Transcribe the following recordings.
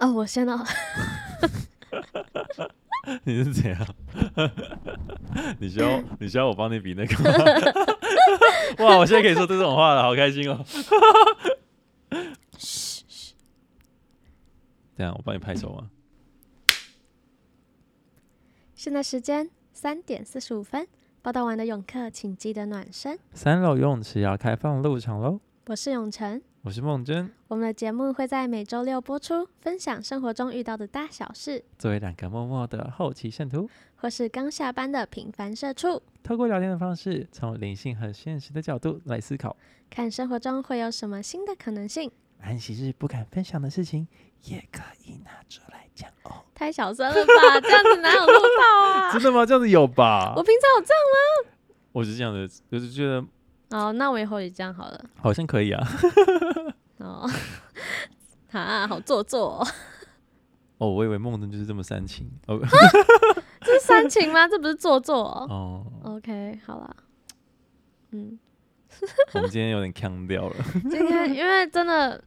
哦，我先哦。你是怎样？你需要你需要我帮你比那个吗？哇！我现在可以说这种话了，好开心哦。嘘嘘。这样，我帮你拍手吗？现在时间三点四十五分，报道完的泳客请记得暖身。三楼游泳池要开放入场喽！我是永成。我是梦真，我们的节目会在每周六播出，分享生活中遇到的大小事。作为两个默默的后期圣徒，或是刚下班的平凡社畜，透过聊天的方式，从灵性和现实的角度来思考，看生活中会有什么新的可能性。安息日不敢分享的事情，也可以拿出来讲哦。太小声了吧？这样子哪有录到啊？真的吗？这样子有吧？我平常有这样吗？我是这样的，就是觉得。哦，那我以后也这样好了。好像可以啊。哦，啊，好做作哦。哦，我以为梦中就是这么煽情。哦，这是煽情吗？这不是做作哦。哦。OK，好啦。嗯。我们今天有点腔掉了。今天因为真的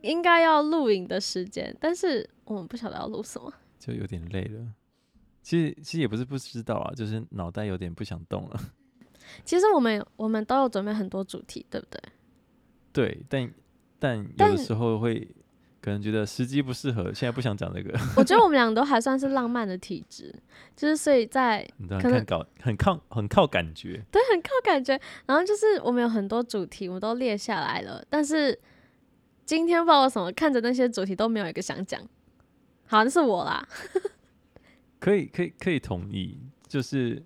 应该要录影的时间，但是我们不晓得要录什么，就有点累了。其实其实也不是不知道啊，就是脑袋有点不想动了。其实我们我们都有准备很多主题，对不对？对，但但有的时候会可能觉得时机不适合，现在不想讲这个。我觉得我们俩都还算是浪漫的体质，就是所以在可能搞很靠很靠感觉，对，很靠感觉。然后就是我们有很多主题，我们都列下来了，但是今天不知道为什么看着那些主题都没有一个想讲，好像是我啦。可以可以可以同意，就是。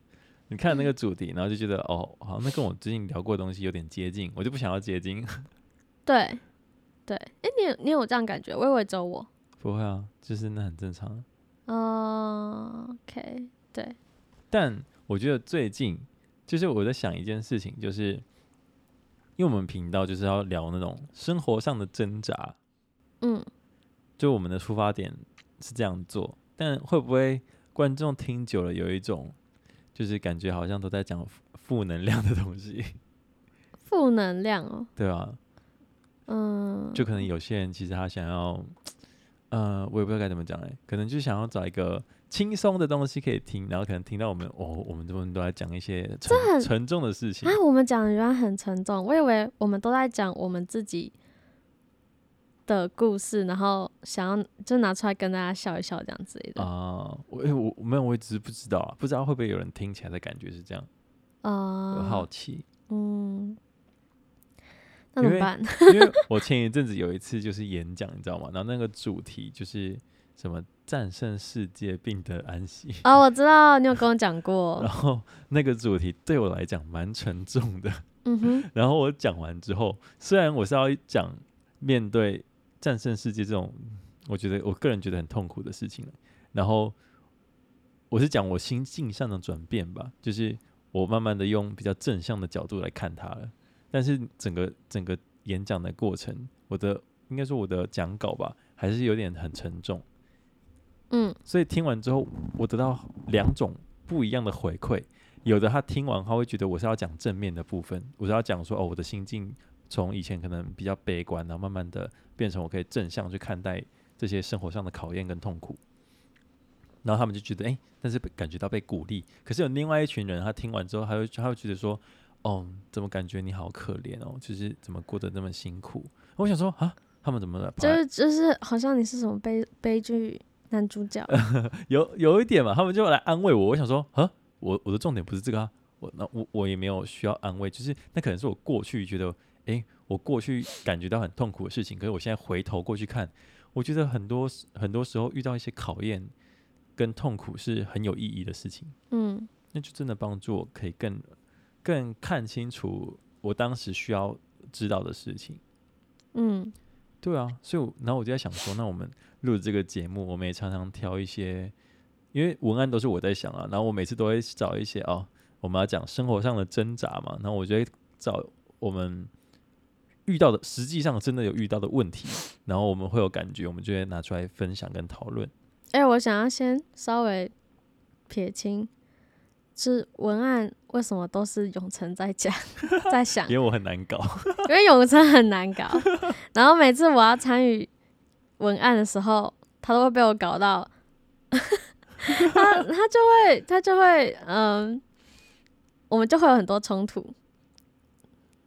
你看那个主题，然后就觉得哦，好，那跟我最近聊过的东西有点接近，我就不想要接近。对，对，哎，你有你有这样感觉？我以为只有我。不会啊，就是那很正常。哦，OK，对。但我觉得最近，就是我在想一件事情，就是因为我们频道就是要聊那种生活上的挣扎。嗯。就我们的出发点是这样做，但会不会观众听久了有一种？就是感觉好像都在讲负能量的东西，负能量哦，对啊，嗯，就可能有些人其实他想要，呃，我也不知道该怎么讲哎，可能就想要找一个轻松的东西可以听，然后可能听到我们哦，我们这边都在讲一些沉沉重的事情啊，我们讲的原来很沉重，我以为我们都在讲我们自己的故事，然后想要就拿出来跟大家笑一笑这样之类的啊。我我我没有，我只是不知道啊，不知道会不会有人听起来的感觉是这样啊？我好奇，嗯，那怎么办？因为，因为我前一阵子有一次就是演讲，你知道吗？然后那个主题就是什么战胜世界，病得安息。哦，我知道，你有跟我讲过。然后那个主题对我来讲蛮沉重的。嗯哼。然后我讲完之后，虽然我是要讲面对。战胜世界这种，我觉得我个人觉得很痛苦的事情。然后我是讲我心境上的转变吧，就是我慢慢的用比较正向的角度来看它了。但是整个整个演讲的过程，我的应该说我的讲稿吧，还是有点很沉重。嗯，所以听完之后，我得到两种不一样的回馈。有的他听完他会觉得我是要讲正面的部分，我是要讲说哦，我的心境。从以前可能比较悲观，然后慢慢的变成我可以正向去看待这些生活上的考验跟痛苦，然后他们就觉得哎、欸，但是感觉到被鼓励。可是有另外一群人，他听完之后，他会他会觉得说，哦，怎么感觉你好可怜哦，就是怎么过得那么辛苦？我想说啊，他们怎么了？就是就是好像你是什么悲悲剧男主角，有有一点嘛，他们就来安慰我。我想说啊，我我的重点不是这个啊，我那我我也没有需要安慰，就是那可能是我过去觉得。诶、欸，我过去感觉到很痛苦的事情，可是我现在回头过去看，我觉得很多很多时候遇到一些考验跟痛苦是很有意义的事情。嗯，那就真的帮助我可以更更看清楚我当时需要知道的事情。嗯，对啊，所以然后我就在想说，那我们录这个节目，我们也常常挑一些，因为文案都是我在想啊，然后我每次都会找一些哦，我们要讲生活上的挣扎嘛，然后我就会找我们。遇到的实际上真的有遇到的问题，然后我们会有感觉，我们就会拿出来分享跟讨论。哎、欸，我想要先稍微撇清，是文案为什么都是永成在讲，在想，因为我很难搞，因为永成很难搞，然后每次我要参与文案的时候，他都会被我搞到，他他就会他就会嗯，我们就会有很多冲突。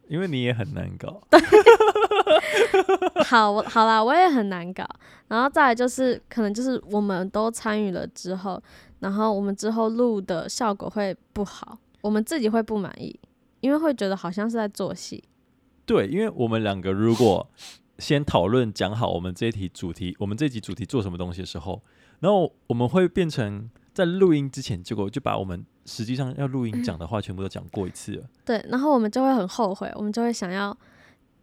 因为你也很难搞。对。好，我好啦，我也很难搞。然后再来就是，可能就是我们都参与了之后，然后我们之后录的效果会不好，我们自己会不满意，因为会觉得好像是在做戏。对，因为我们两个如果先讨论讲好我们这一题主题，我们这集主题做什么东西的时候，然后我们会变成在录音之前，结果就把我们实际上要录音讲的话全部都讲过一次了。对，然后我们就会很后悔，我们就会想要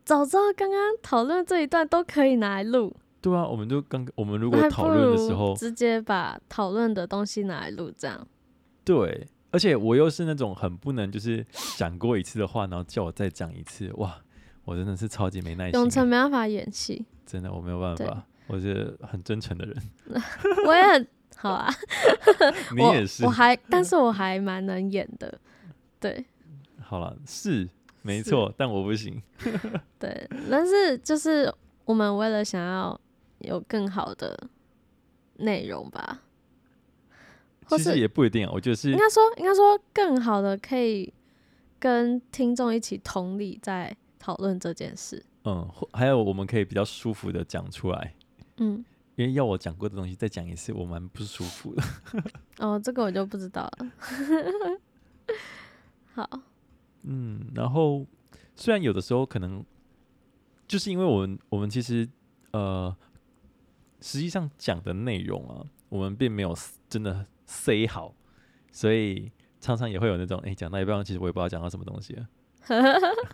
早知道刚刚讨论这一段都可以拿来录。对啊，我们就刚我们如果讨论的时候，直接把讨论的东西拿来录，这样。对，而且我又是那种很不能就是讲过一次的话，然后叫我再讲一次，哇。我真的是超级没耐心。永成没办法演戏，真的我没有办法。我是很真诚的人，我也很好啊。你也是，我，我还，但是我还蛮能演的。对，好了，是没错，但我不行。对，但是就是我们为了想要有更好的内容吧，其实也不一定啊。我觉得是应该说，应该说更好的可以跟听众一起同理在。讨论这件事，嗯，还有我们可以比较舒服的讲出来，嗯，因为要我讲过的东西再讲一次，我蛮不舒服的。哦，这个我就不知道了。好，嗯，然后虽然有的时候可能就是因为我们我们其实呃，实际上讲的内容啊，我们并没有真的 say 好，所以常常也会有那种哎，讲到一半，其实我也不知道讲到什么东西了。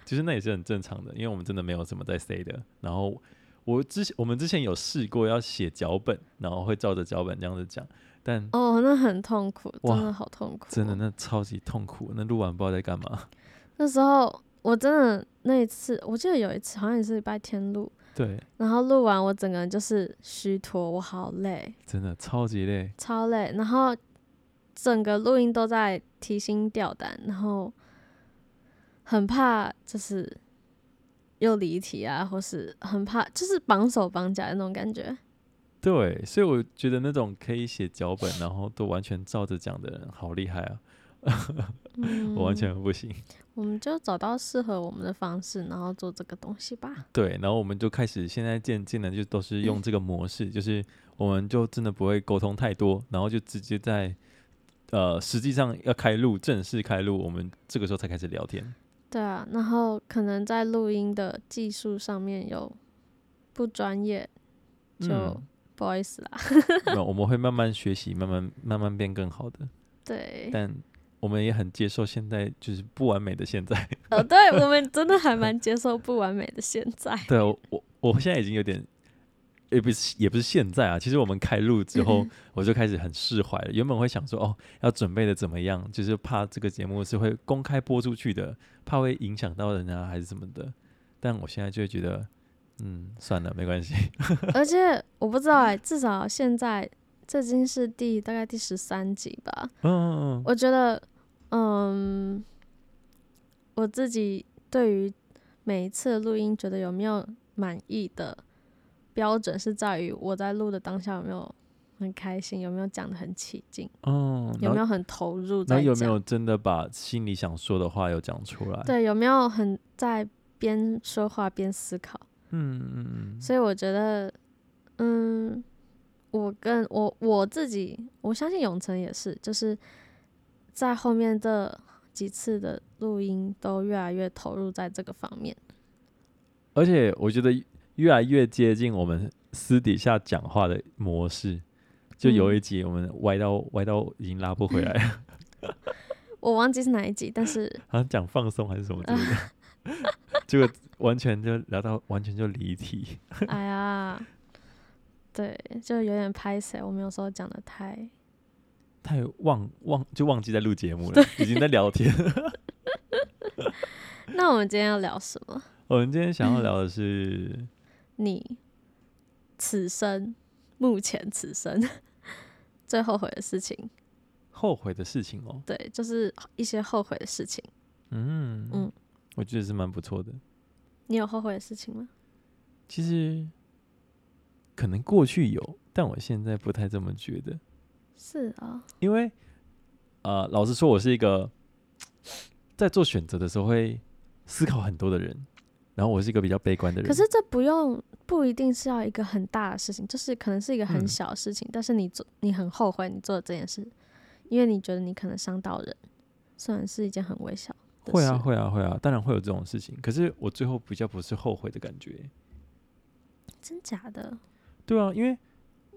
其 实那也是很正常的，因为我们真的没有什么在 say 的。然后我之前我们之前有试过要写脚本，然后会照着脚本这样子讲，但哦，那很痛苦，真的好痛苦，真的那超级痛苦。那录完不知道在干嘛。那时候我真的那一次，我记得有一次好像也是礼拜天录，对，然后录完我整个人就是虚脱，我好累，真的超级累，超累。然后整个录音都在提心吊胆，然后。很怕就是又离题啊，或是很怕就是绑手绑脚的那种感觉。对，所以我觉得那种可以写脚本，然后都完全照着讲的人，好厉害啊！嗯、我完全不行。我们就找到适合我们的方式，然后做这个东西吧。对，然后我们就开始现在渐渐的就都是用这个模式，嗯、就是我们就真的不会沟通太多，然后就直接在呃实际上要开录正式开录，我们这个时候才开始聊天。对啊，然后可能在录音的技术上面有不专业，就、嗯、不好意思啦。那我们会慢慢学习，慢慢慢慢变更好的。对，但我们也很接受现在就是不完美的现在。呃、哦，对，我们真的还 蛮接受不完美的现在。对，我我我现在已经有点。也不是，也不是现在啊。其实我们开录之后，我就开始很释怀了。原本会想说，哦，要准备的怎么样，就是怕这个节目是会公开播出去的，怕会影响到人家还是什么的。但我现在就会觉得，嗯，算了，没关系。而且我不知道哎、欸，至少现在这已经是第大概第十三集吧。嗯嗯嗯。我觉得，嗯，我自己对于每一次录音，觉得有没有满意的。标准是在于我在录的当下有没有很开心，有没有讲得很起劲，嗯，有没有很投入在，那有没有真的把心里想说的话有讲出来？对，有没有很在边说话边思考？嗯嗯嗯。所以我觉得，嗯，我跟我我自己，我相信永成也是，就是在后面这几次的录音都越来越投入在这个方面，而且我觉得。越来越接近我们私底下讲话的模式，就有一集我们歪到、嗯、歪到已经拉不回来了。我忘记是哪一集，但是 好像讲放松还是什么之类的，结果完全就聊到完全就离题。哎呀，对，就有点拍谁。我们有时候讲的太太忘忘就忘记在录节目了，已经在聊天。那我们今天要聊什么？我们今天想要聊的是。嗯你此生目前此生 最后悔的事情？后悔的事情哦，对，就是一些后悔的事情。嗯嗯，我觉得是蛮不错的。你有后悔的事情吗？其实可能过去有，但我现在不太这么觉得。是啊，因为呃，老实说，我是一个 在做选择的时候会思考很多的人，然后我是一个比较悲观的人。可是这不用不一定是要一个很大的事情，就是可能是一个很小的事情，嗯、但是你做你很后悔你做的这件事，因为你觉得你可能伤到人，虽然是一件很微小。会啊，会啊，会啊，当然会有这种事情。可是我最后比较不是后悔的感觉。真假的？对啊，因为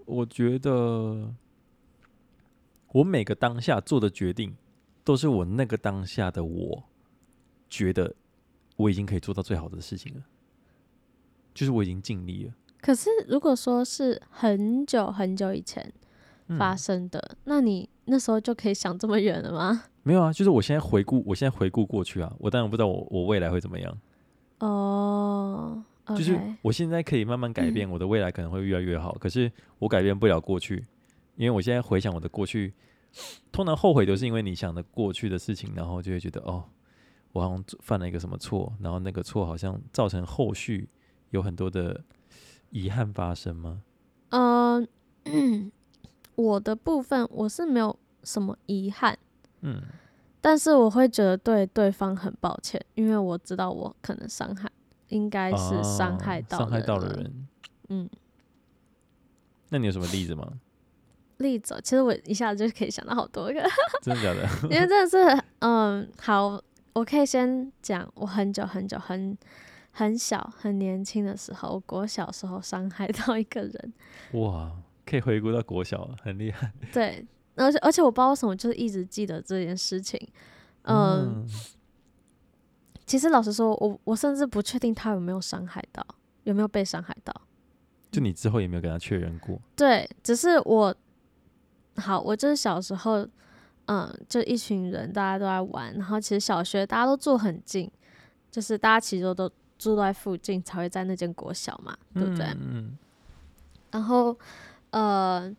我觉得我每个当下做的决定，都是我那个当下的我觉得我已经可以做到最好的事情了，就是我已经尽力了。可是如果说是很久很久以前发生的，嗯，那你那时候就可以想这么远了吗？没有啊，就是我现在回顾，我现在回顾过去啊，我当然不知道我我未来会怎么样。哦。Okay. 就是我现在可以慢慢改变，我的未来可能会越来越好。嗯、可是我改变不了过去，因为我现在回想我的过去，通常后悔都是因为你想的过去的事情，然后就会觉得哦，我好像犯了一个什么错，然后那个错好像造成后续有很多的遗憾发生吗？嗯、呃，我的部分我是没有什么遗憾，嗯，但是我会觉得对对方很抱歉，因为我知道我可能伤害。应该是伤害到伤、哦、害到了人，嗯，那你有什么例子吗？例子，其实我一下子就可以想到好多个，真的假的？因为真的是，嗯，好，我可以先讲，我很久很久很很小很年轻的时候，我国小时候伤害到一个人，哇，可以回顾到国小，很厉害。对，而且而且我不知道为什么，就是一直记得这件事情，嗯。嗯其实老实说，我我甚至不确定他有没有伤害到，有没有被伤害到。就你之后也没有跟他确认过？对，只是我，好，我就是小时候，嗯，就一群人大家都在玩，然后其实小学大家都住很近，就是大家其实都住在附近，才会在那间国小嘛，对不对？嗯，嗯。然后，呃，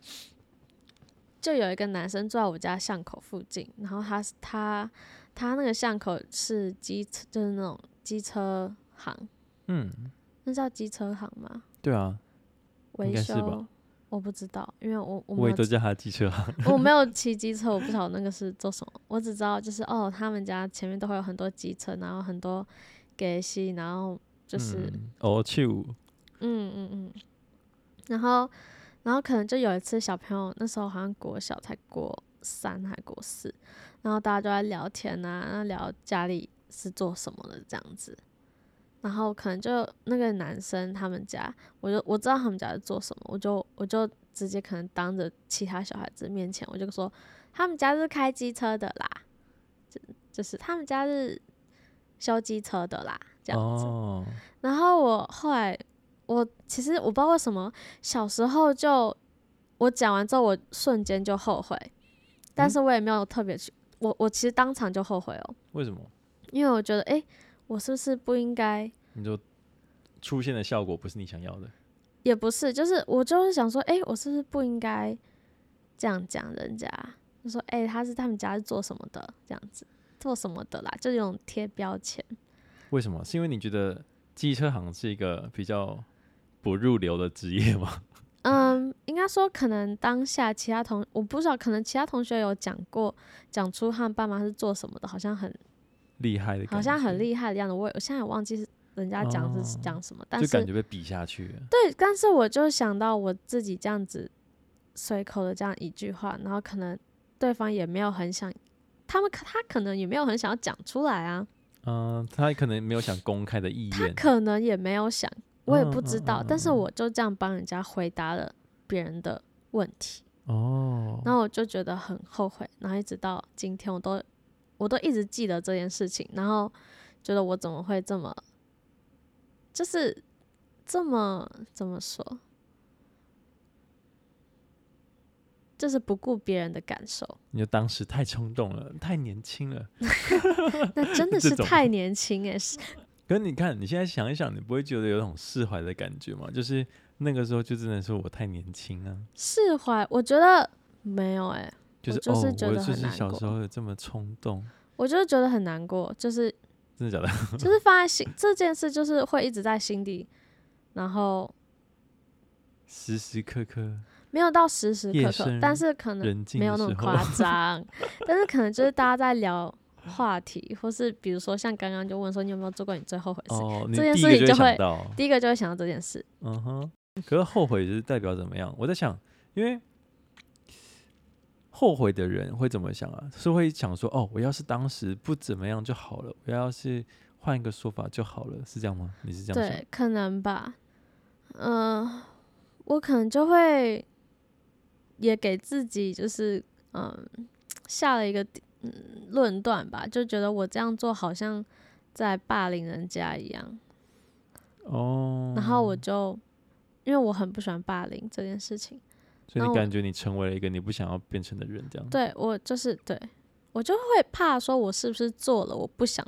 就有一个男生住在我家巷口附近，然后他他。他那个巷口是机车，就是那种机车行。嗯，那叫机车行吗？对啊，维修我不知道，因为我我我也都叫他机车行。我没有 骑机车，我不晓得那个是做什么。我只知道就是哦，他们家前面都会有很多机车，然后很多给戏，然后就是哦去。嗯嗯嗯，然后然后可能就有一次小朋友那时候好像国小才国三还国四。然后大家就在聊天呐、啊，聊家里是做什么的这样子，然后可能就那个男生他们家，我就我知道他们家在做什么，我就我就直接可能当着其他小孩子面前，我就说他们家是开机车的啦，就就是他们家是修机车的啦，这样子。哦、然后我后来我其实我不知道为什么小时候就我讲完之后我瞬间就后悔，但是我也没有特别去。我我其实当场就后悔哦。为什么？因为我觉得，哎、欸，我是不是不应该？你就出现的效果不是你想要的。也不是，就是我就是想说，哎、欸，我是不是不应该这样讲人家？就说，哎、欸，他是他们家是做什么的？这样子做什么的啦？就这种贴标签。为什么？是因为你觉得机车行是一个比较不入流的职业吗？嗯，应该说可能当下其他同我不知道，可能其他同学有讲过，讲出他们爸妈是做什么的，好像很厉害的，好像很厉害的样子。我我现在也忘记是人家讲是讲什么，哦、但是就感觉被比下去。对，但是我就想到我自己这样子随口的这样一句话，然后可能对方也没有很想，他们他可能也没有很想要讲出来啊。嗯，他可能没有想公开的意愿，他可能也没有想。我也不知道，但是我就这样帮人家回答了别人的问题哦，然后我就觉得很后悔，然后一直到今天我都我都一直记得这件事情，然后觉得我怎么会这么就是这么怎么说，就是不顾别人的感受。你就当时太冲动了，太年轻了 那真的是太年轻哎是。可是你看，你现在想一想，你不会觉得有种释怀的感觉吗？就是那个时候，就真的是我太年轻啊。释怀，我觉得没有哎、欸，就是就是觉得很难过。哦，我就是小时候有这么冲动，我就是觉得很难过，就是真的假的？就是放在心这件事，就是会一直在心底，然后时时刻刻没有到时时刻刻，但是可能没有那么夸 张，但是可能就是大家在聊话题，或是比如说像刚刚就问说你有没有做过你最后悔的事，哦、这件事情就会第一个就会想到这件事。嗯哼，可是后悔就是代表怎么样？我在想，因为后悔的人会怎么想啊？是会想说哦，我要是当时不怎么样就好了，我要是。换一个说法就好了，是这样吗？你是这样想？对，可能吧。嗯、呃，我可能就会也给自己就是嗯下了一个嗯论断吧，就觉得我这样做好像在霸凌人家一样。哦。然后我就因为我很不喜欢霸凌这件事情，所以你感觉你成为了一个你不想要变成的人，这样？对，我就是对，我就会怕说，我是不是做了我不想。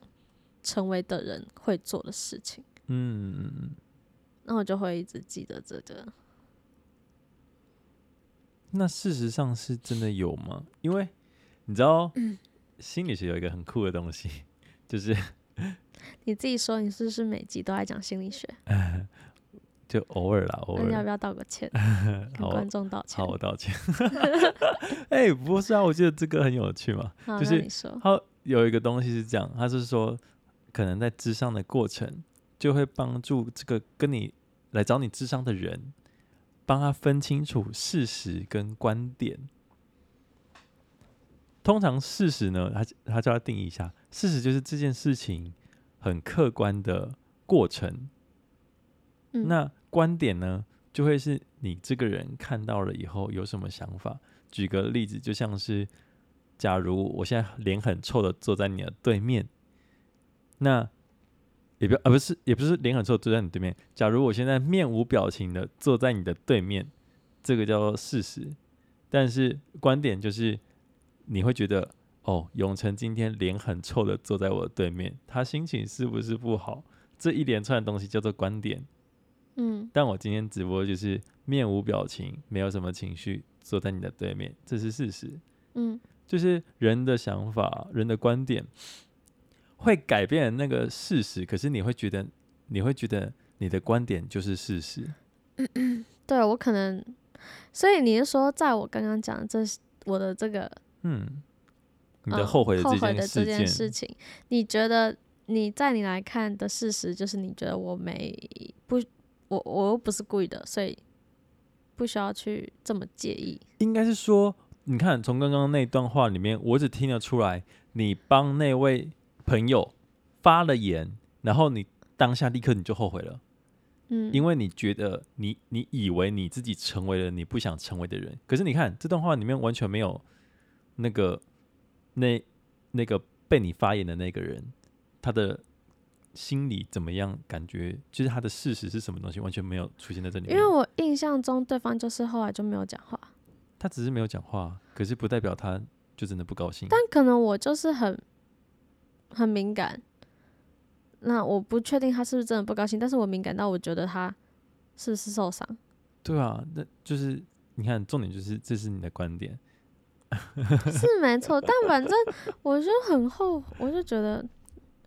成为的人会做的事情，嗯，那我就会一直记得这个。那事实上是真的有吗？因为你知道，嗯、心理学有一个很酷的东西，就是你自己说，你是不是每集都在讲心理学？就偶尔啦，偶尔。要不要道个歉？跟观众道歉。好，好，我道歉。哎、欸，不是啊，我觉得这个很有趣嘛。好，就是他有一个东西是这样，他是说。可能在智商的过程，就会帮助这个跟你来找你智商的人，帮他分清楚事实跟观点。通常事实呢，他他就要定义一下，事实就是这件事情很客观的过程。那观点呢，就会是你这个人看到了以后有什么想法。举个例子，就像是，假如我现在脸很臭的坐在你的对面。那也不啊，不是，也不是脸很臭坐在你对面。假如我现在面无表情的坐在你的对面，这个叫做事实。但是观点就是，你会觉得哦，永成今天脸很臭的坐在我的对面，他心情是不是不好？这一连串的东西叫做观点。嗯，但我今天直播就是面无表情，没有什么情绪，坐在你的对面，这是事实。嗯，就是人的想法，人的观点。会改变那个事实，可是你会觉得，你会觉得你的观点就是事实。对，我可能，所以你是说，在我刚刚讲这是我的这个，嗯，你的后悔的这件事、嗯、后悔的这件事情，你觉得你在你来看的事实就是你觉得我没不，我我又不是故意的，所以不需要去这么介意。应该是说，你看从刚刚那段话里面，我只听得出来，你帮那位。朋友发了言，然后你当下立刻你就后悔了，嗯，因为你觉得你你以为你自己成为了你不想成为的人，可是你看这段话里面完全没有那个那那个被你发言的那个人，他的心里怎么样？感觉就是他的事实是什么东西，完全没有出现在这里面。因为我印象中对方就是后来就没有讲话，他只是没有讲话，可是不代表他就真的不高兴。但可能我就是很。很敏感，那我不确定他是不是真的不高兴，但是我敏感到我觉得他是不是受伤？对啊，那就是你看，重点就是这是你的观点，是没错。但反正我就很后，我就觉得，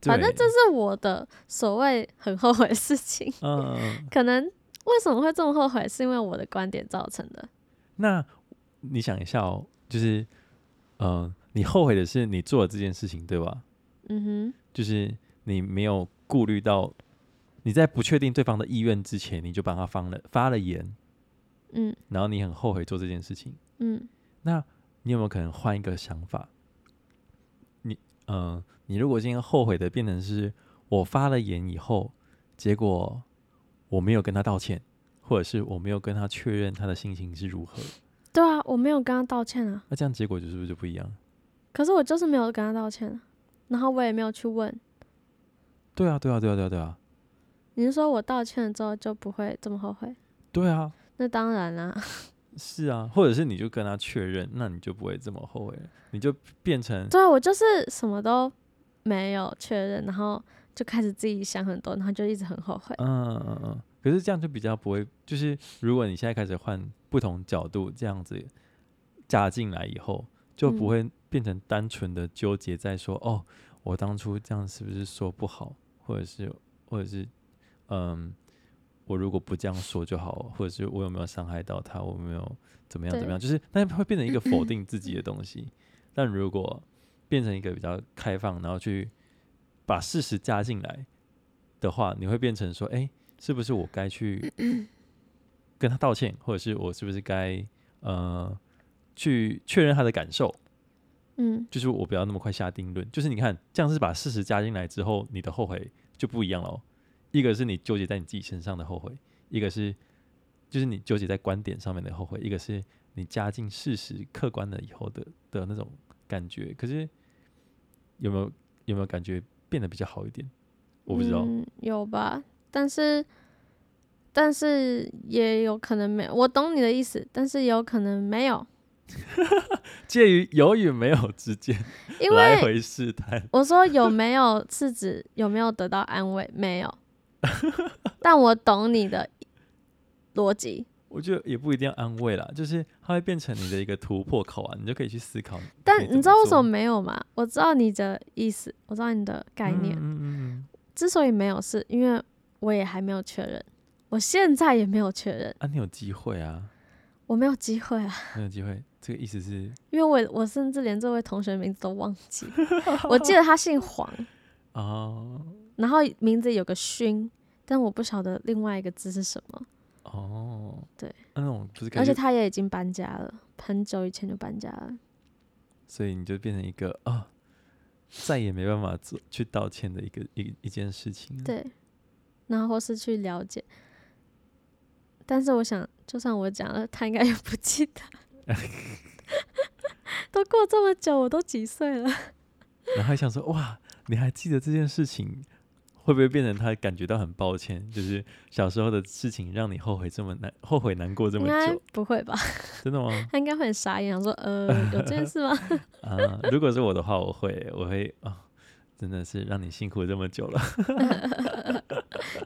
反正这是我的所谓很后悔的事情。嗯，可能为什么会这么后悔，是因为我的观点造成的。那你想一下哦，就是，嗯、呃，你后悔的是你做了这件事情，对吧？嗯哼，就是你没有顾虑到，你在不确定对方的意愿之前，你就帮他放了发了言，嗯，然后你很后悔做这件事情，嗯，那你有没有可能换一个想法？你，嗯、呃，你如果今天后悔的变成是我发了言以后，结果我没有跟他道歉，或者是我没有跟他确认他的心情是如何？对啊，我没有跟他道歉啊，那这样结果就是不是就不一样？可是我就是没有跟他道歉啊。然后我也没有去问。对啊，对啊，对啊，对啊，对啊。你是说我道歉了之后就不会这么后悔？对啊。那当然啦。是啊，或者是你就跟他确认，那你就不会这么后悔了，你就变成。对啊，我就是什么都没有确认，然后就开始自己想很多，然后就一直很后悔。嗯嗯嗯。可是这样就比较不会，就是如果你现在开始换不同角度这样子加进来以后，就不会。变成单纯的纠结在说哦，我当初这样是不是说不好，或者是或者是嗯，我如果不这样说就好，或者是我有没有伤害到他，我没有怎么样怎么样，就是但会变成一个否 定自己的东西。但如果变成一个比较开放，然后去把事实加进来的话，你会变成说，哎，是不是我该去跟他道歉，或者是我是不是该呃去确认他的感受？嗯，就是我不要那么快下定论。就是你看，这样是把事实加进来之后，你的后悔就不一样了。一个是你纠结在你自己身上的后悔，一个是就是你纠结在观点上面的后悔，一个是你加进事实客观了以后的的那种感觉。可是有没有有没有感觉变得比较好一点？我不知道，嗯、有吧？但是但是也有可能没有。我懂你的意思，但是有可能没有。介于有与没有之间，来回试探。我说有没有是指有没有得到安慰？没有。但我懂你的逻辑，我觉得也不一定要安慰啦，就是它会变成你的一个突破口啊，你就可以去思考。但你知道为什么没有吗？我知道你的意思，我知道你的概念。嗯嗯嗯。之所以没有，是因为我也还没有确认，我现在也没有确认。啊，你有机会啊！我没有机会啊！没有机会，这个意思是？因为我我甚至连这位同学的名字都忘记，我记得他姓黄。哦。然后名字有个勋，但我不晓得另外一个字是什么。哦，对，那种不是，而且他也已经搬家了，很久以前就搬家了。所以你就变成一个啊、哦，再也没办法做去道歉的一个一一件事情。对，然后或是去了解，但是我想，就算我讲了，他应该也不记得。都过这么久，我都几岁了？然后还想说，哇，你还记得这件事情？会不会变成他感觉到很抱歉？就是小时候的事情让你后悔这么难，后悔难过这么久？不会吧？真的吗？他应该会很傻眼，想说呃，有这件事吗？啊，如果是我的话，我会，我会啊、哦，真的是让你辛苦这么久了。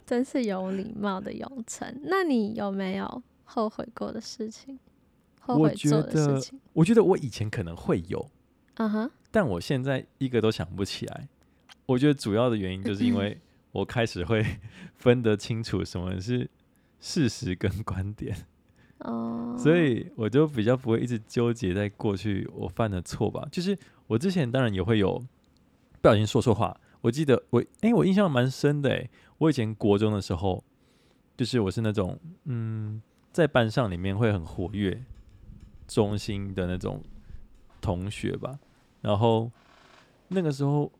真是有礼貌的永成。那你有没有后悔过的事情？后悔做的事情？我觉得，我觉得我以前可能会有，嗯哼，但我现在一个都想不起来。我觉得主要的原因就是因为。我开始会 分得清楚什么是事实跟观点，哦，所以我就比较不会一直纠结在过去我犯的错吧。就是我之前当然也会有不小心说错话。我记得我哎、欸，我印象蛮深的哎，我以前国中的时候，就是我是那种嗯，在班上里面会很活跃、中心的那种同学吧。然后那个时候。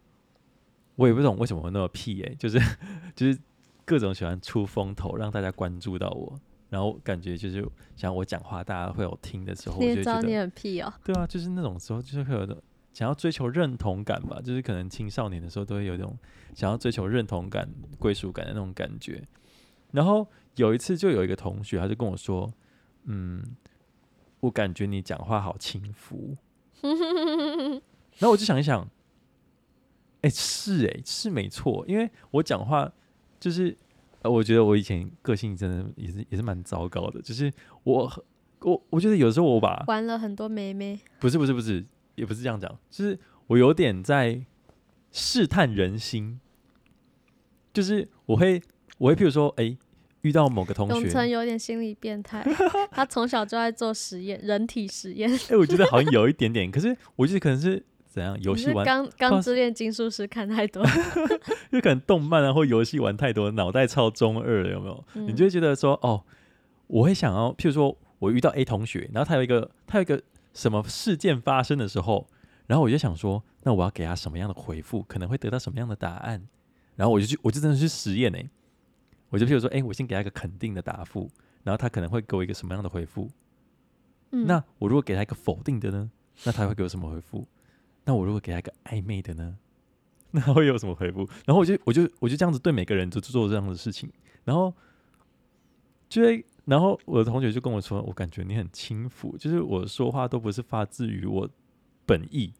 我也不懂为什么会那么屁哎、欸，就是就是各种喜欢出风头，让大家关注到我，然后感觉就是想我讲话，大家会有听的时候，我就觉得你很屁哦。对啊，就是那种时候，就是会有种想要追求认同感吧，就是可能青少年的时候都会有一种想要追求认同感、归属感的那种感觉。然后有一次，就有一个同学，他就跟我说：“嗯，我感觉你讲话好轻浮。”然后我就想一想。哎、欸，是哎、欸，是没错，因为我讲话就是，呃，我觉得我以前个性真的也是也是蛮糟糕的，就是我我我觉得有时候我把玩了很多妹妹，不是不是不是，也不是这样讲，就是我有点在试探人心，就是我会我会譬如说，哎、欸，遇到某个同学，永成有点心理变态，他从小就在做实验，人体实验，哎、欸，我觉得好像有一点点，可是我觉得可能是。怎样？游戏玩《刚刚之恋金术师》看太多，就可能动漫啊或游戏玩太多，脑袋超中二了，有没有？嗯、你就会觉得说，哦，我会想要，譬如说我遇到 A 同学，然后他有一个他有一个什么事件发生的时候，然后我就想说，那我要给他什么样的回复，可能会得到什么样的答案？然后我就去，我就真的去实验呢。我就譬如说，哎、欸，我先给他一个肯定的答复，然后他可能会给我一个什么样的回复？嗯、那我如果给他一个否定的呢？那他会给我什么回复？那我如果给他一个暧昧的呢？那会有什么回复？然后我就我就我就这样子对每个人都做这样的事情，然后就会，然后我的同学就跟我说，我感觉你很轻浮，就是我说话都不是发自于我本意，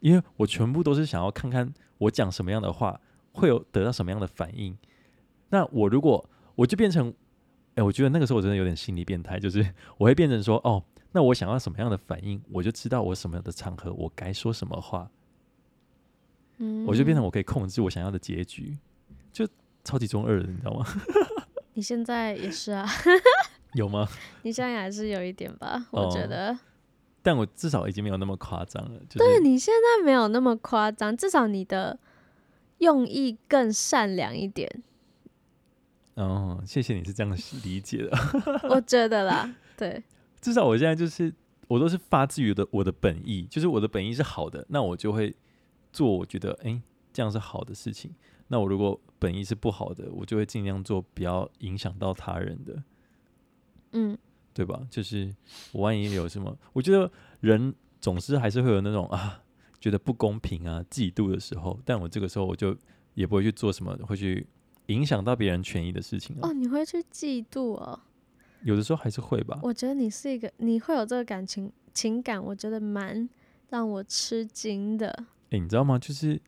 因为我全部都是想要看看我讲什么样的话会有得到什么样的反应。那我如果我就变成，哎，我觉得那个时候我真的有点心理变态，就是我会变成说，哦。那我想要什么样的反应，我就知道我什么样的场合我该说什么话，嗯，我就变成我可以控制我想要的结局，就超级中二的，你知道吗？你现在也是啊？有吗？你现在还是有一点吧，我觉得。哦、但我至少已经没有那么夸张了。就是、对，你现在没有那么夸张，至少你的用意更善良一点。哦，谢谢你是这样理解的。我觉得啦，对。至少我现在就是，我都是发自于的我的本意，就是我的本意是好的，那我就会做我觉得哎、欸、这样是好的事情。那我如果本意是不好的，我就会尽量做不要影响到他人的。嗯，对吧？就是我万一有什么，我觉得人总是还是会有那种啊，觉得不公平啊、嫉妒的时候。但我这个时候我就也不会去做什么会去影响到别人权益的事情哦。你会去嫉妒哦？有的时候还是会吧。我觉得你是一个，你会有这个感情情感，我觉得蛮让我吃惊的。哎、欸，你知道吗？就是。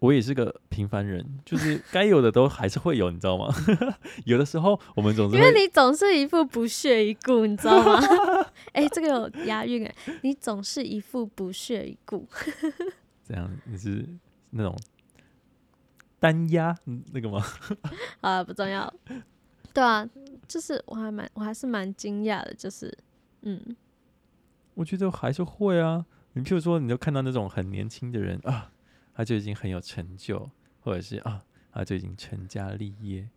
我也是个平凡人，就是 该有的都还是会有，你知道吗？有的时候我们总是因为你总是一副不屑一顾，你知道吗？哎、欸，这个有押韵哎，你总是一副不屑一顾。这样你是那种单压那个吗？啊，不重要。对啊，就是我还蛮我还是蛮惊讶的，就是嗯，我觉得还是会啊。你譬如说，你就看到那种很年轻的人啊。他就已经很有成就，或者是啊，他就已经成家立业，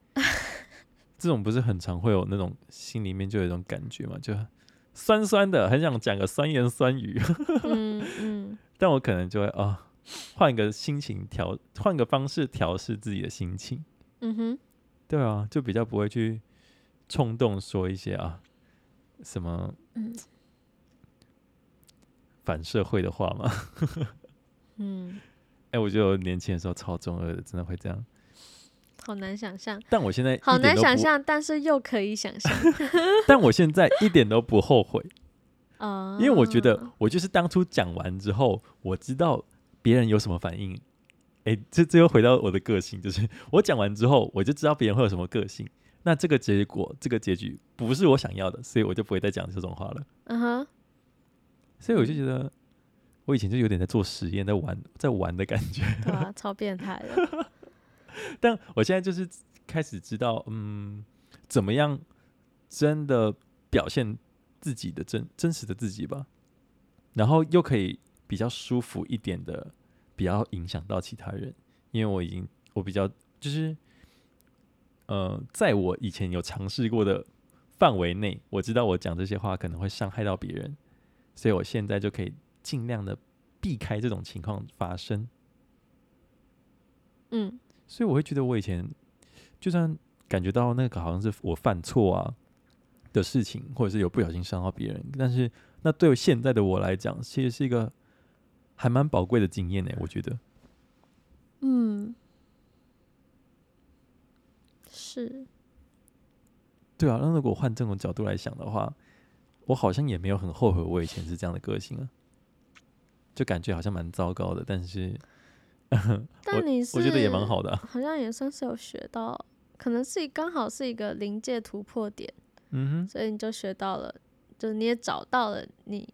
这种不是很常会有那种心里面就有一种感觉嘛，就酸酸的，很想讲个酸言酸语。嗯嗯。但我可能就会啊，换个心情调，换个方式调试自己的心情。嗯哼。对啊，就比较不会去冲动说一些啊什么反社会的话嘛。嗯。哎、欸，我觉得我年轻的时候超中二的，真的会这样，好难想象。但我现在好难想象，但是又可以想象。但我现在一点都不后悔啊，因为我觉得我就是当初讲完之后，我知道别人有什么反应。哎、欸，这这又回到我的个性，就是我讲完之后，我就知道别人会有什么个性。那这个结果，这个结局不是我想要的，所以我就不会再讲这种话了。嗯哼，所以我就觉得。我以前就有点在做实验，在玩，在玩的感觉。对啊，超变态的。但我现在就是开始知道，嗯，怎么样真的表现自己的真真实的自己吧，然后又可以比较舒服一点的，比较影响到其他人。因为我已经，我比较就是，呃，在我以前有尝试过的范围内，我知道我讲这些话可能会伤害到别人，所以我现在就可以。尽量的避开这种情况发生。嗯，所以我会觉得，我以前就算感觉到那个好像是我犯错啊的事情，或者是有不小心伤到别人，但是那对现在的我来讲，其实是一个还蛮宝贵的经验呢。我觉得，嗯，是，对啊。那如果换这种角度来想的话，我好像也没有很后悔，我以前是这样的个性啊。就感觉好像蛮糟糕的，但是，但你是我，我觉得也蛮好的，啊，好像也算是有学到，可能是刚好是一个临界突破点，嗯哼，所以你就学到了，就是你也找到了你，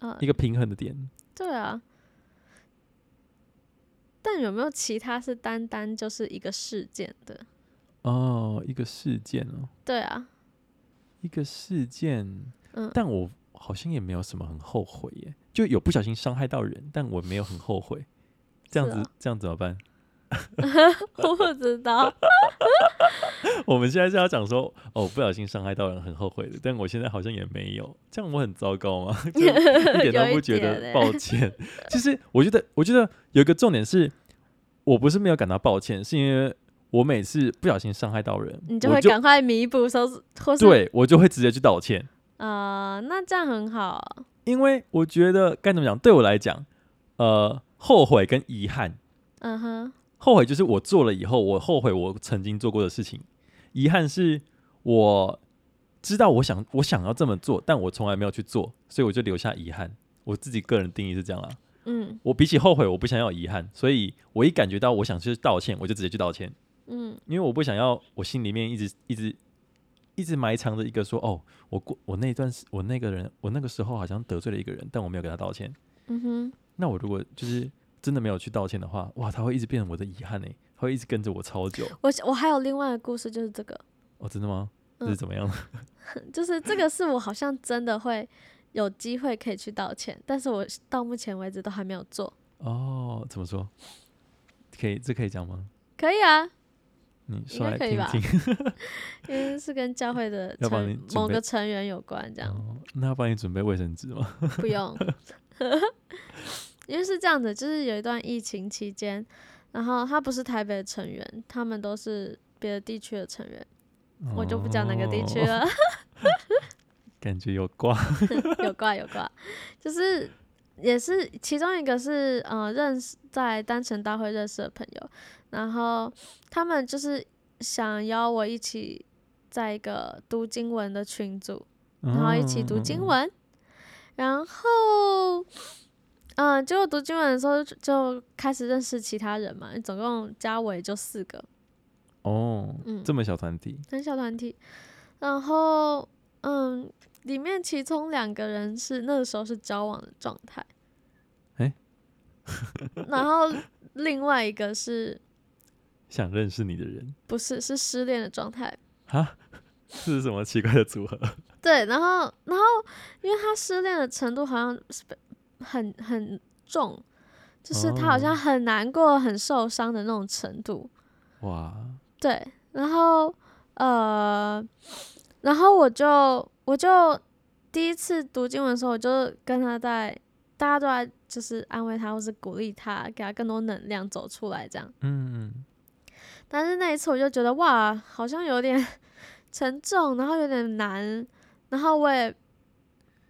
呃，一个平衡的点，对啊，但有没有其他是单单就是一个事件的？哦，一个事件哦，对啊，一个事件，嗯，但我好像也没有什么很后悔耶。就有不小心伤害到人，但我没有很后悔。这样子，哦、这样怎么办？我不知道。我们现在是要讲说，哦，不小心伤害到人，很后悔的。但我现在好像也没有，这样我很糟糕吗？就一点都不觉得抱歉。其实我觉得，我觉得有一个重点是，我不是没有感到抱歉，是因为我每次不小心伤害到人，你就会赶快弥补，收拾，或是对我就会直接去道歉。啊、呃，那这样很好。因为我觉得该怎么讲，对我来讲，呃，后悔跟遗憾，嗯哼，后悔就是我做了以后，我后悔我曾经做过的事情；遗憾是我知道我想我想要这么做，但我从来没有去做，所以我就留下遗憾。我自己个人定义是这样啦。嗯，我比起后悔，我不想要遗憾，所以我一感觉到我想去道歉，我就直接去道歉。嗯，因为我不想要我心里面一直一直。一直埋藏着一个说哦，我过我那段时我那个人我那个时候好像得罪了一个人，但我没有给他道歉。嗯哼，那我如果就是真的没有去道歉的话，哇，他会一直变成我的遗憾呢，会一直跟着我超久。我我还有另外的故事，就是这个。哦，真的吗？这是怎么样？嗯、就是这个是我好像真的会有机会可以去道歉，但是我到目前为止都还没有做。哦，怎么说？可以，这可以讲吗？可以啊。你说来听听，应该可以吧？因为是跟教会的成某个成员有关，这样。哦、那要帮你准备卫生纸吗？不用。因为是这样的，就是有一段疫情期间，然后他不是台北的成员，他们都是别的地区的成员，哦、我就不讲哪个地区了。感觉有挂，有挂有挂，就是也是其中一个是呃认识在单程大会认识的朋友，然后他们就是想邀我一起在一个读经文的群组，然后一起读经文，哦、然后。嗯，结果读经文的时候就开始认识其他人嘛，总共加我也就四个。哦，嗯，这么小团体，很小团体。然后，嗯，里面其中两个人是那个时候是交往的状态，欸、然后另外一个是想认识你的人，不是，是失恋的状态。哈，这是什么奇怪的组合？对，然后，然后，因为他失恋的程度好像是。很很重，就是他好像很难过、很受伤的那种程度。哇！对，然后呃，然后我就我就第一次读经文的时候，我就跟他在，大家都在就是安慰他，或是鼓励他，给他更多能量走出来这样。嗯嗯。但是那一次我就觉得哇，好像有点 沉重，然后有点难，然后我也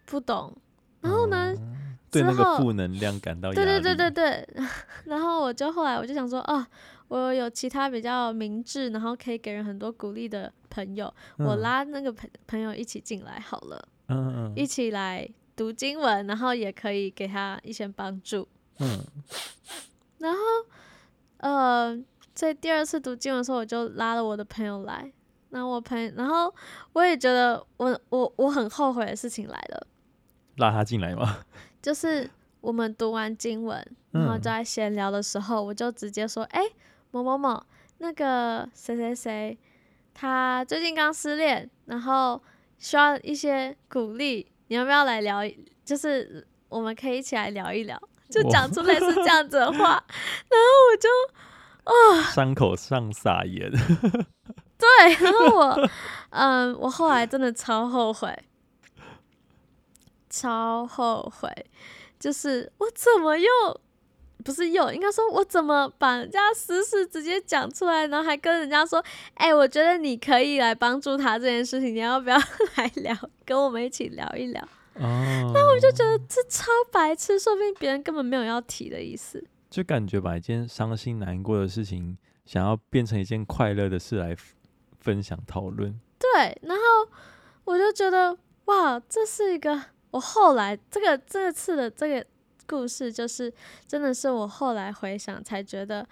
不懂，然后呢？嗯对那个负能量感到。对对对对对，然后我就后来我就想说，哦，我有其他比较明智，然后可以给人很多鼓励的朋友，嗯、我拉那个朋朋友一起进来好了，嗯嗯，一起来读经文，然后也可以给他一些帮助，嗯，然后呃，在第二次读经文的时候，我就拉了我的朋友来，那我朋友，然后我也觉得我我我很后悔的事情来了，拉他进来吗？就是我们读完经文，然后在闲聊的时候，我就直接说：“哎、嗯，某某某，那个谁谁谁，他最近刚失恋，然后需要一些鼓励，你要不要来聊？就是我们可以一起来聊一聊。”就讲出类似这样子的话，然后我就啊，伤口上撒盐。对，然后我，嗯，我后来真的超后悔。超后悔，就是我怎么又不是又应该说，我怎么把人家私事直接讲出来，然后还跟人家说，哎、欸，我觉得你可以来帮助他这件事情，你要不要 来聊，跟我们一起聊一聊？哦，那我就觉得这超白痴，说不定别人根本没有要提的意思，就感觉把一件伤心难过的事情，想要变成一件快乐的事来分享讨论。对，然后我就觉得哇，这是一个。我后来这个这次的这个故事，就是真的是我后来回想才觉得，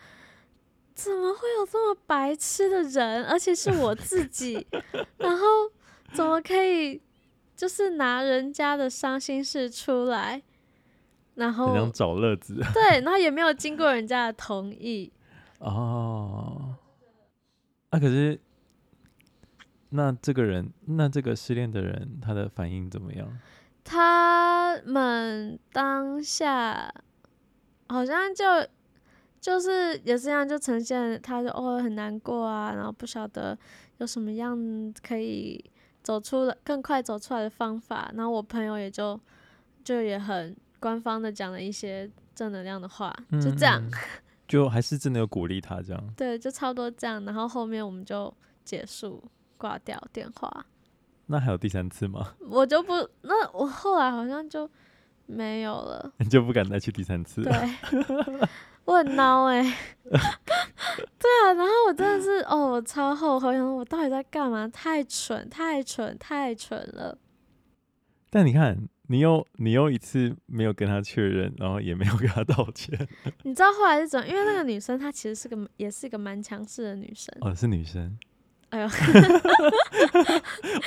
怎么会有这么白痴的人，而且是我自己，然后怎么可以就是拿人家的伤心事出来，然后想找乐子，对，然后也没有经过人家的同意。哦，啊，可是那这个人，那这个失恋的人，他的反应怎么样？他们当下好像就就是也是这样，就呈现他就哦很难过啊，然后不晓得有什么样可以走出来更快走出来的方法。然后我朋友也就就也很官方的讲了一些正能量的话，就这样，就还是真的有鼓励他这样。对，就差不多这样。然后后面我们就结束挂掉电话。那还有第三次吗？我就不，那我后来好像就没有了。你 就不敢再去第三次？对，我很孬哎、欸。对啊，然后我真的是哦，我超后悔，我到底在干嘛？太蠢，太蠢，太蠢了。但你看，你又你又一次没有跟他确认，然后也没有跟他道歉。你知道后来是怎么？因为那个女生她其实是个，也是一个蛮强势的女生。哦，是女生。哎呦，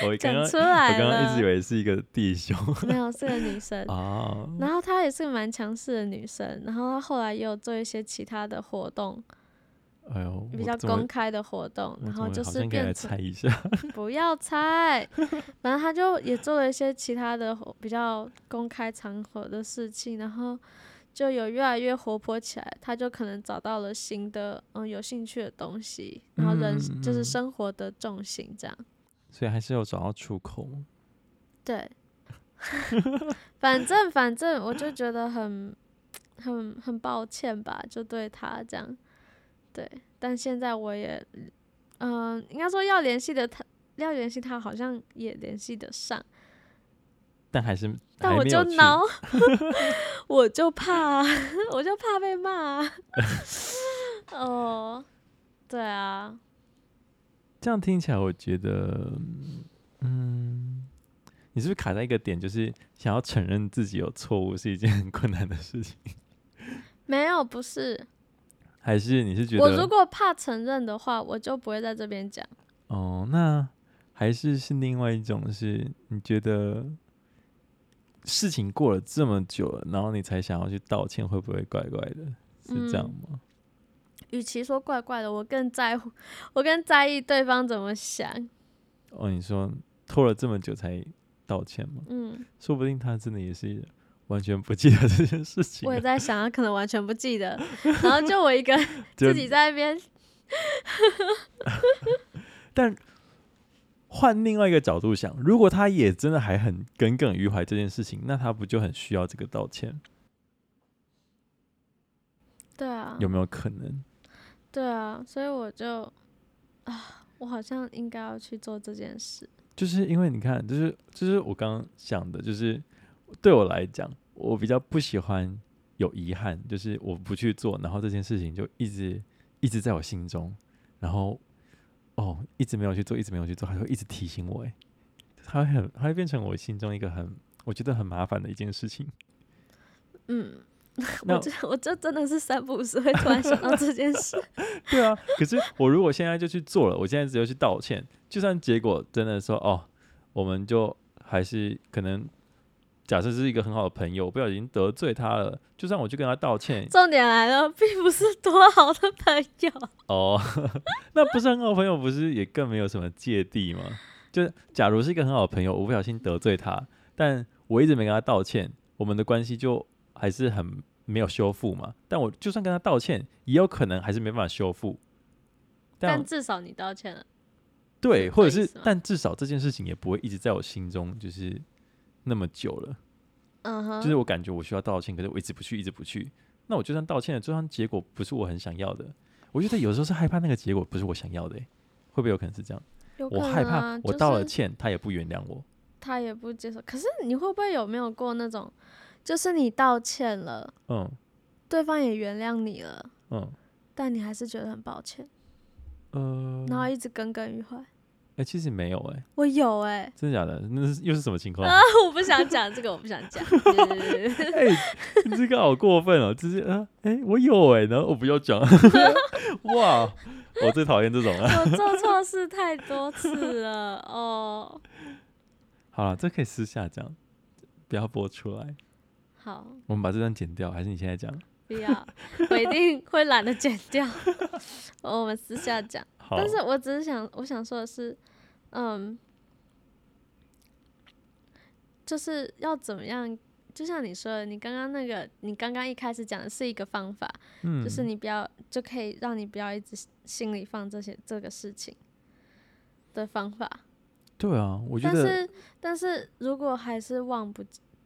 我刚刚出来我刚刚一直以为是一个弟兄，没有，是个女生。哦，然后她也是个蛮强势的女生，然后她后来也有做一些其他的活动，哎呦，比较公开的活动，然后就是变成猜一下，不要猜，反正她就也做了一些其他的比较公开场合的事情，然后就有越来越活泼起来，他就可能找到了新的嗯有兴趣的东西，然后人就是生活的重心这样，嗯、所以还是有找到出口，对，反正反正我就觉得很很很抱歉吧，就对他这样。对，但现在我也，嗯、呃，应该说要联系的他，要联系他，好像也联系得上，但还是，但我就挠，我就怕，我就怕被骂，哦，对啊，这样听起来，我觉得，嗯，你是不是卡在一个点，就是想要承认自己有错误是一件很困难的事情？没有，不是。还是你是觉得，我如果怕承认的话，我就不会在这边讲。哦，那还是是另外一种，是你觉得事情过了这么久了，然后你才想要去道歉，会不会怪怪的？是这样吗？嗯，与其说怪怪的，我更在乎，我更在意对方怎么想。哦，你说拖了这么久才道歉吗？嗯，说不定他真的也是。完全不记得这件事情。我也在想，他可能完全不记得，然后就我一个 自己在那边。但换另外一个角度想，如果他也真的还很耿耿于怀这件事情，那他不就很需要这个道歉？对啊。有没有可能？对啊，所以我就啊，我好像应该要去做这件事。就是因为你看，就是就是我刚刚想的，就是。对我来讲，我比较不喜欢有遗憾，就是我不去做，然后这件事情就一直一直在我心中，然后哦，一直没有去做，一直没有去做，他会一直提醒我，哎，他会很，他会变成我心中一个很，我觉得很麻烦的一件事情。嗯，我这我这真的是三不五时会突然想到这件事。对啊，可是我如果现在就去做了，我现在只有去道歉，就算结果真的说哦，我们就还是可能。假设是一个很好的朋友，我不小心得罪他了，就算我去跟他道歉。重点来了，并不是多好的朋友。哦，那不是很好的朋友，不是也更没有什么芥蒂吗？就假如是一个很好的朋友，我不小心得罪他，但我一直没跟他道歉，我们的关系就还是很没有修复嘛。但我就算跟他道歉，也有可能还是没办法修复。但至少你道歉了。对，或者是，但至少这件事情也不会一直在我心中，就是。那么久了，嗯哼，就是我感觉我需要道歉，可是我一直不去，一直不去。那我就算道歉了，就算结果不是我很想要的，我觉得有时候是害怕那个结果不是我想要的，欸，会不会有可能是这样？啊，我害怕我道了歉，他也不原谅我，他也不接受。可是你会不会有没有过那种，就是你道歉了，嗯，对方也原谅你了，嗯，但你还是觉得很抱歉，呃，然后一直耿耿于怀。哎、欸，其实没有哎、欸，我有哎、欸，真的假的？那是又是什么情况啊？我不想讲这个，我不想讲。哎、欸，你这个好过分哦！直接啊，哎、欸，我有哎、欸，然后我不要讲。哇，我最讨厌这种了。我做错事太多次了哦。好了，这可以私下讲，不要播出来。好，我们把这段剪掉，还是你现在讲？不要，我一定会懒得剪掉。我们私下讲。但是我只是想，我想说的是，嗯，就是要怎么样？就像你说的，你刚刚那个，你刚刚一开始讲的是一个方法，嗯，就是你不要，就可以让你不要一直心里放这些这个事情的方法。对啊，我觉得。但是，但是如果还是忘不。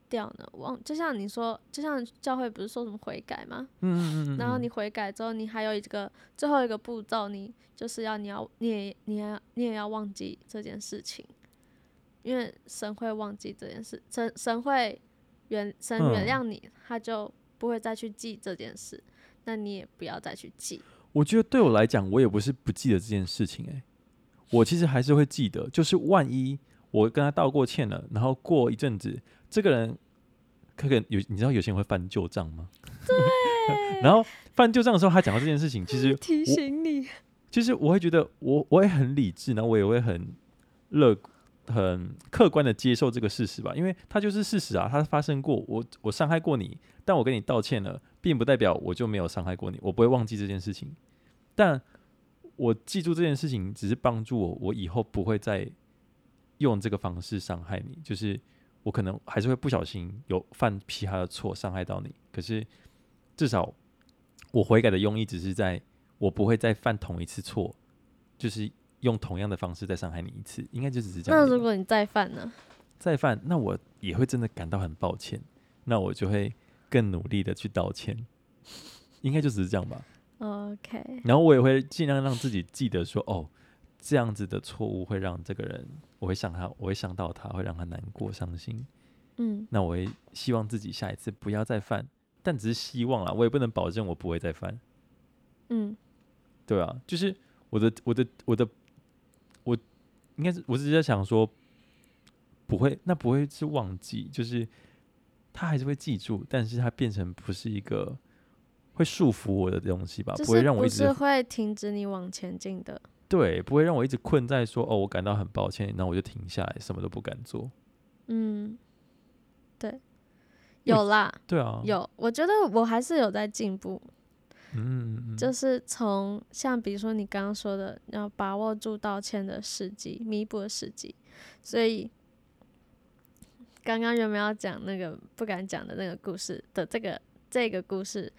掉呢？忘就像你说，就像教会不是说什么悔改吗？嗯嗯嗯。然后你悔改之后，你还有一个最后一个步骤，你就是要你要你也你也你也要忘记这件事情，因为神会忘记这件事，神神会原神原谅你，嗯，他就不会再去记这件事，那你也不要再去记。我觉得对我来讲，我也不是不记得这件事情，欸，诶，我其实还是会记得，就是万一我跟他道过歉了，然后过一阵子。这个人，可可有你知道有些人会翻旧账吗？对。然后翻旧账的时候，他讲到这件事情，其实 提醒你，其实我会觉得我我也很理智，然后我也会很乐很客观的接受这个事实吧，因为它就是事实啊，它发生过，我我伤害过你，但我跟你道歉了，并不代表我就没有伤害过你，我不会忘记这件事情。但我记住这件事情，只是帮助我，我以后不会再用这个方式伤害你。就是我可能还是会不小心有犯其他的错，伤害到你。可是至少我悔改的用意，只是在我不会再犯同一次错，就是用同样的方式再伤害你一次。应该就只是这样。那如果你再犯呢？再犯，那我也会真的感到很抱歉。那我就会更努力的去道歉。应该就只是这样吧。OK，然后我也会尽量让自己记得说，哦，这样子的错误会让这个人，我会想他，我会想到他，会让他难过、伤心。嗯，那我会希望自己下一次不要再犯，但只是希望啦，我也不能保证我不会再犯。嗯，对啊，就是我的、我的、我的，我应该是我只是在想说，不会，那不会是忘记，就是他还是会记住，但是他变成不是一个。会束缚我的东西吧，不会让我一直是会停止你往前进的。对，不会让我一直困在说哦，我感到很抱歉，那我就停下来，什么都不敢做。嗯，对，有啦，对啊，有，我觉得我还是有在进步。嗯，嗯，就是从像比如说你刚刚说的，要把握住道歉的时机，弥补的时机。所以刚刚有没有要讲那个不敢讲的那个故事的这个这个故事？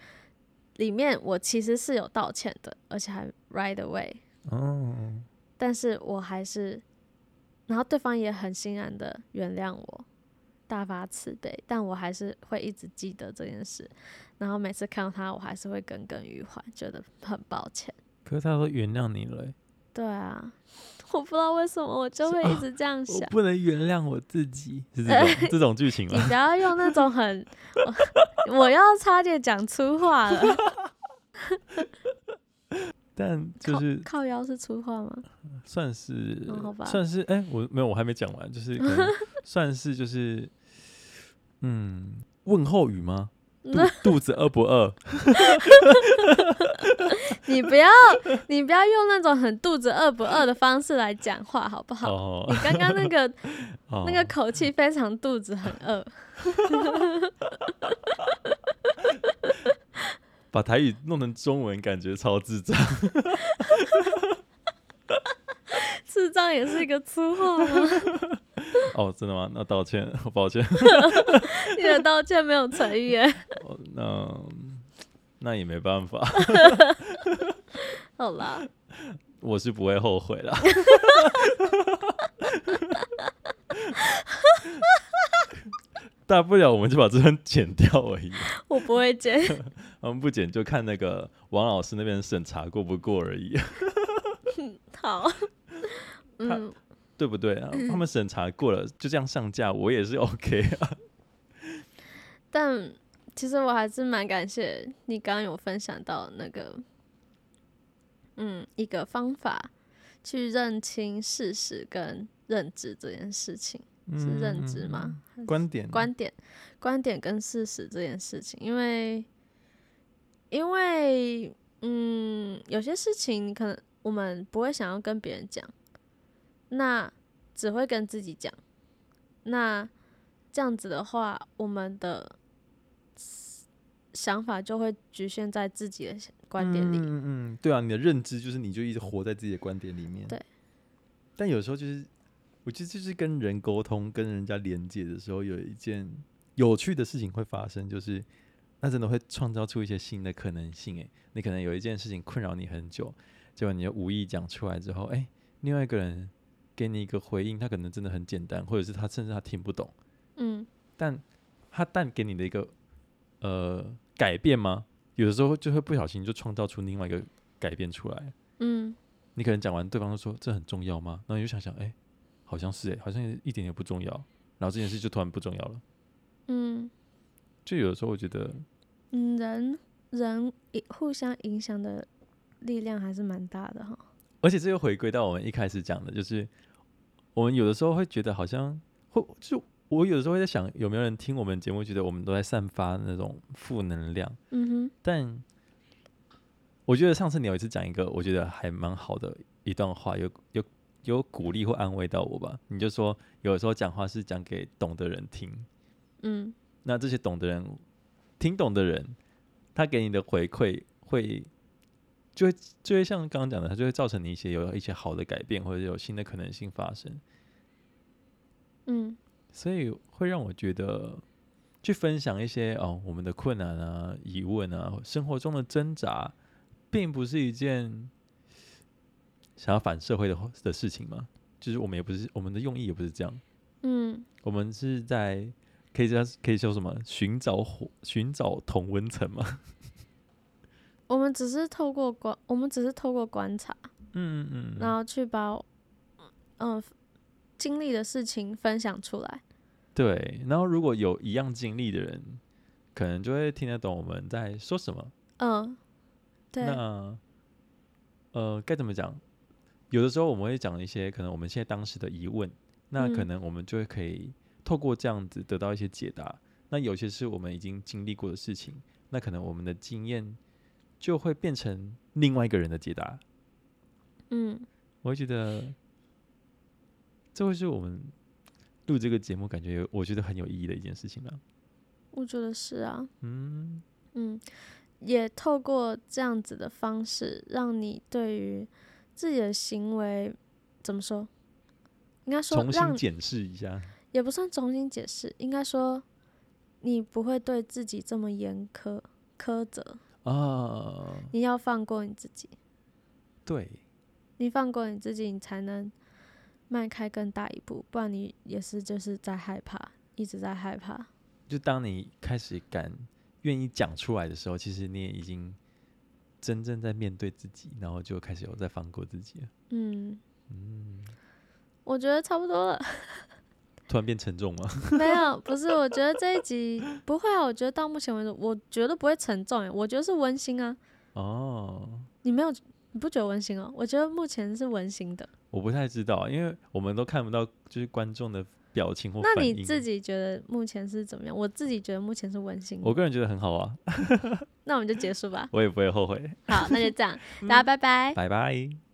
里面我其实是有道歉的，而且还 right away。哦。但是我还是，然后对方也很欣然的原谅我，大发慈悲。但我还是会一直记得这件事，然后每次看到他，我还是会耿耿于怀，觉得很抱歉。可是他都原谅你了。对啊，我不知道为什么我就会一直这样想。我不能原谅我自己，是这种 这种剧情吗？你不要用那种很，我，我要差点讲粗话了。但就是靠，靠腰是粗话吗？算是，哦、好吧，算是。哎、欸，我没有，我还没讲完，就是 算是就是，嗯，问候语吗？肚肚子饿不饿？你不要，你不要用那种很肚子饿不饿的方式来讲话，好不好？哦、你刚刚那个、哦、那个口气非常肚子很饿。把台语弄成中文，感觉超智障。智障也是一个粗话吗？哦，真的吗？那道歉，抱歉。你的道歉没有诚意耶。哦，那那也没办法。好啦，我是不会后悔啦。大不了我们就把这段剪掉而已。我不会剪。我们不剪，就看那个王老师那边审查过不过而已。好。嗯。对不对啊？他们 审查过了，就这样上架，我也是 OK 啊。但其实我还是蛮感谢你刚刚有分享到那个，嗯，一个方法去认清事实跟认知这件事情，是认知吗？嗯，观点，观点，观点跟事实这件事情，因为，因为，嗯，有些事情可能我们不会想要跟别人讲。那只会跟自己讲，那这样子的话，我们的想法就会局限在自己的观点里。嗯嗯，对啊，你的认知就是你就一直活在自己的观点里面。对。但有时候就是，我觉得就是跟人沟通、跟人家连接的时候，有一件有趣的事情会发生，就是那真的会创造出一些新的可能性。诶，你可能有一件事情困扰你很久，结果你就无意讲出来之后，诶，另外一个人。给你一个回应，他可能真的很简单，或者是他甚至他听不懂，嗯，但他但给你的一个呃改变吗？有的时候就会不小心就创造出另外一个改变出来，嗯，你可能讲完，对方就说这很重要吗？然后你就想想，哎、欸，好像是哎、欸，好像一点也不重要，然后这件事就突然不重要了，嗯，就有的时候我觉得，嗯，人人互相影响的力量还是蛮大的哈，而且这又回归到我们一开始讲的，就是。我们有的时候会觉得好像会，就我有的时候会在想，有没有人听我们节目，觉得我们都在散发那种负能量。嗯哼。但我觉得上次你有一次讲一个，我觉得还蛮好的一段话，有有有鼓励或安慰到我吧。你就说，有的时候讲话是讲给懂的人听。嗯。那这些懂的人，听懂的人，他给你的回馈会。就会就会像刚刚讲的，他就会造成你一些有一些好的改变，或者有新的可能性发生。嗯，所以会让我觉得去分享一些哦，我们的困难啊、疑问啊、生活中的挣扎，并不是一件想要反社会的的事情嘛。就是我们也不是我们的用意也不是这样。嗯，我们是在可以叫可以叫什么？寻找火，寻找同温层吗？我们只是透过观，我们只是透过观察，嗯嗯嗯，然后去把嗯、呃、经历的事情分享出来。对，然后如果有一样经历的人，可能就会听得懂我们在说什么。嗯，对。那呃，该怎么讲？有的时候我们会讲一些可能我们现在当时的疑问，那可能我们就会可以透过这样子得到一些解答。嗯、那有些是我们已经经历过的事情，那可能我们的经验。就会变成另外一个人的解答。嗯，我会觉得这会是我们录这个节目感觉我觉得很有意义的一件事情了。我觉得是啊。嗯嗯，也透过这样子的方式，让你对于自己的行为怎么说？应该说重新检视一下，也不算重新解释，应该说你不会对自己这么严苛苛责。啊！你要放过你自己，对，你放过你自己，你才能迈开更大一步。不然你也是就是在害怕，一直在害怕。就当你开始敢愿意讲出来的时候，其实你也已经真正在面对自己，然后就开始有在放过自己了。嗯嗯，我觉得差不多了。突然变沉重吗？没有，不是。我觉得这一集不会啊。我觉得到目前为止，我觉得不会沉重哎。我觉得是温馨啊。哦，你没有，你不觉得温馨哦？我觉得目前是温馨的。我不太知道，因为我们都看不到，就是观众的表情或。那你自己觉得目前是怎么样？我自己觉得目前是温馨。我个人觉得很好啊。那我们就结束吧。我也不会后悔。好，那就这样，大家拜拜。拜拜。